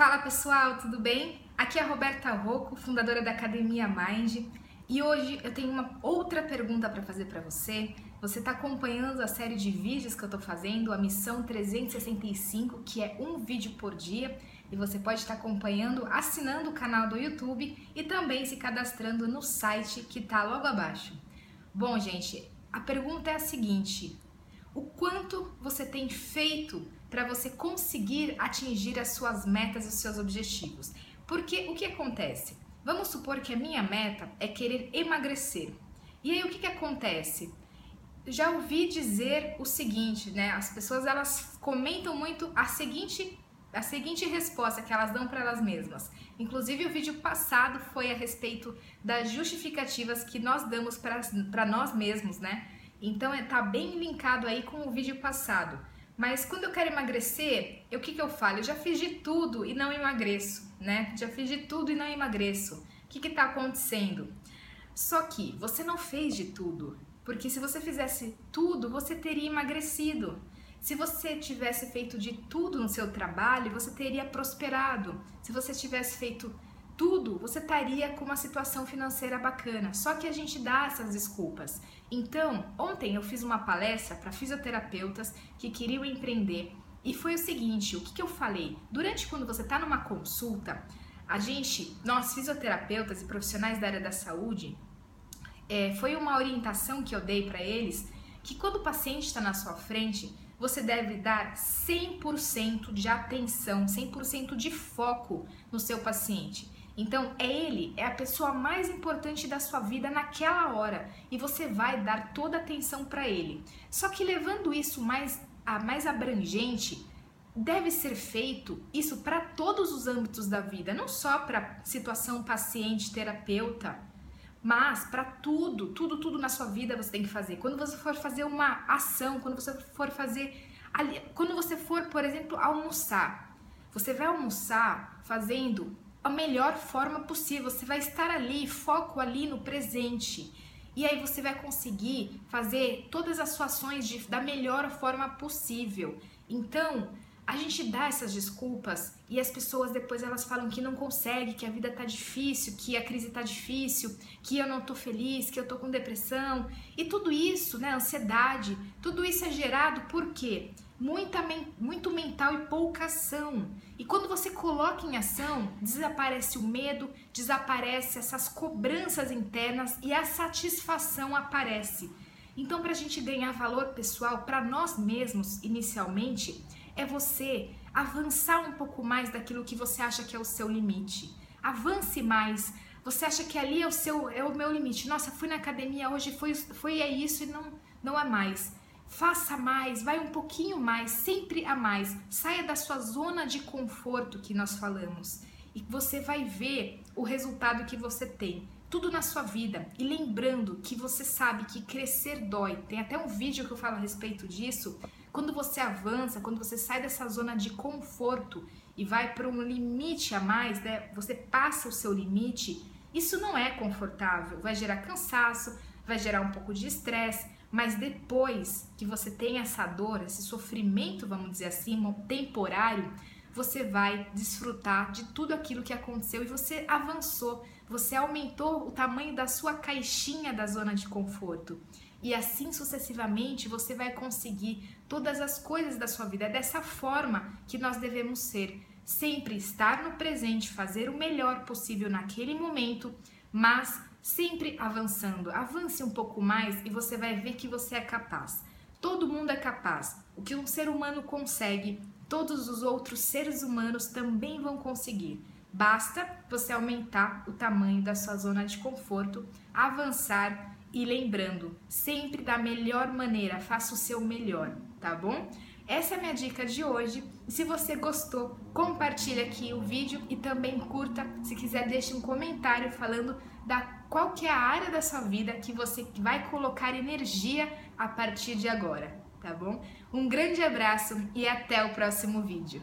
Fala pessoal, tudo bem? Aqui é a Roberta Rocco, fundadora da Academia Mind, e hoje eu tenho uma outra pergunta para fazer para você. Você está acompanhando a série de vídeos que eu estou fazendo, a missão 365, que é um vídeo por dia, e você pode estar tá acompanhando assinando o canal do YouTube e também se cadastrando no site que está logo abaixo. Bom, gente, a pergunta é a seguinte: o quanto você tem feito para você conseguir atingir as suas metas e os seus objetivos. Porque o que acontece? Vamos supor que a minha meta é querer emagrecer. E aí o que, que acontece? Já ouvi dizer o seguinte, né? As pessoas elas comentam muito a seguinte a seguinte resposta que elas dão para elas mesmas. Inclusive, o vídeo passado foi a respeito das justificativas que nós damos para nós mesmos, né? Então, está bem linkado aí com o vídeo passado. Mas quando eu quero emagrecer, o que, que eu falo? Eu já fiz de tudo e não emagreço, né? Já fiz de tudo e não emagreço. O que está acontecendo? Só que você não fez de tudo, porque se você fizesse tudo, você teria emagrecido. Se você tivesse feito de tudo no seu trabalho, você teria prosperado. Se você tivesse feito tudo, você estaria com uma situação financeira bacana. Só que a gente dá essas desculpas. Então, ontem eu fiz uma palestra para fisioterapeutas que queriam empreender e foi o seguinte: o que, que eu falei? Durante quando você está numa consulta, a gente, nós fisioterapeutas e profissionais da área da saúde, é, foi uma orientação que eu dei para eles que quando o paciente está na sua frente, você deve dar 100% de atenção, 100% de foco no seu paciente. Então, é ele, é a pessoa mais importante da sua vida naquela hora e você vai dar toda a atenção para ele. Só que levando isso mais a mais abrangente, deve ser feito isso para todos os âmbitos da vida, não só para situação paciente, terapeuta, mas para tudo, tudo, tudo na sua vida você tem que fazer. Quando você for fazer uma ação, quando você for fazer, quando você for, por exemplo, almoçar, você vai almoçar fazendo a melhor forma possível. Você vai estar ali, foco ali no presente. E aí você vai conseguir fazer todas as suas ações de, da melhor forma possível. Então, a gente dá essas desculpas e as pessoas depois elas falam que não consegue, que a vida tá difícil, que a crise tá difícil, que eu não tô feliz, que eu tô com depressão. E tudo isso, né, ansiedade, tudo isso é gerado por quê? Muita, muito mental e pouca ação. E quando você coloca em ação, desaparece o medo, desaparece essas cobranças internas e a satisfação aparece. Então, para a gente ganhar valor pessoal para nós mesmos, inicialmente, é você avançar um pouco mais daquilo que você acha que é o seu limite. Avance mais. Você acha que ali é o seu é o meu limite. Nossa, fui na academia hoje, foi foi é isso e não não é mais Faça mais, vai um pouquinho mais, sempre a mais. Saia da sua zona de conforto que nós falamos e você vai ver o resultado que você tem. Tudo na sua vida. E lembrando que você sabe que crescer dói. Tem até um vídeo que eu falo a respeito disso. Quando você avança, quando você sai dessa zona de conforto e vai para um limite a mais, né? você passa o seu limite, isso não é confortável. Vai gerar cansaço, vai gerar um pouco de estresse mas depois que você tem essa dor, esse sofrimento, vamos dizer assim, temporário, você vai desfrutar de tudo aquilo que aconteceu e você avançou, você aumentou o tamanho da sua caixinha da zona de conforto. E assim sucessivamente você vai conseguir todas as coisas da sua vida. É dessa forma que nós devemos ser. Sempre estar no presente, fazer o melhor possível naquele momento, mas sempre avançando. Avance um pouco mais e você vai ver que você é capaz. Todo mundo é capaz. O que um ser humano consegue, todos os outros seres humanos também vão conseguir. Basta você aumentar o tamanho da sua zona de conforto, avançar e lembrando, sempre da melhor maneira, faça o seu melhor, tá bom? Essa é a minha dica de hoje. Se você gostou, compartilhe aqui o vídeo e também curta. Se quiser, deixe um comentário falando da qual que é a área da sua vida que você vai colocar energia a partir de agora, tá bom? Um grande abraço e até o próximo vídeo.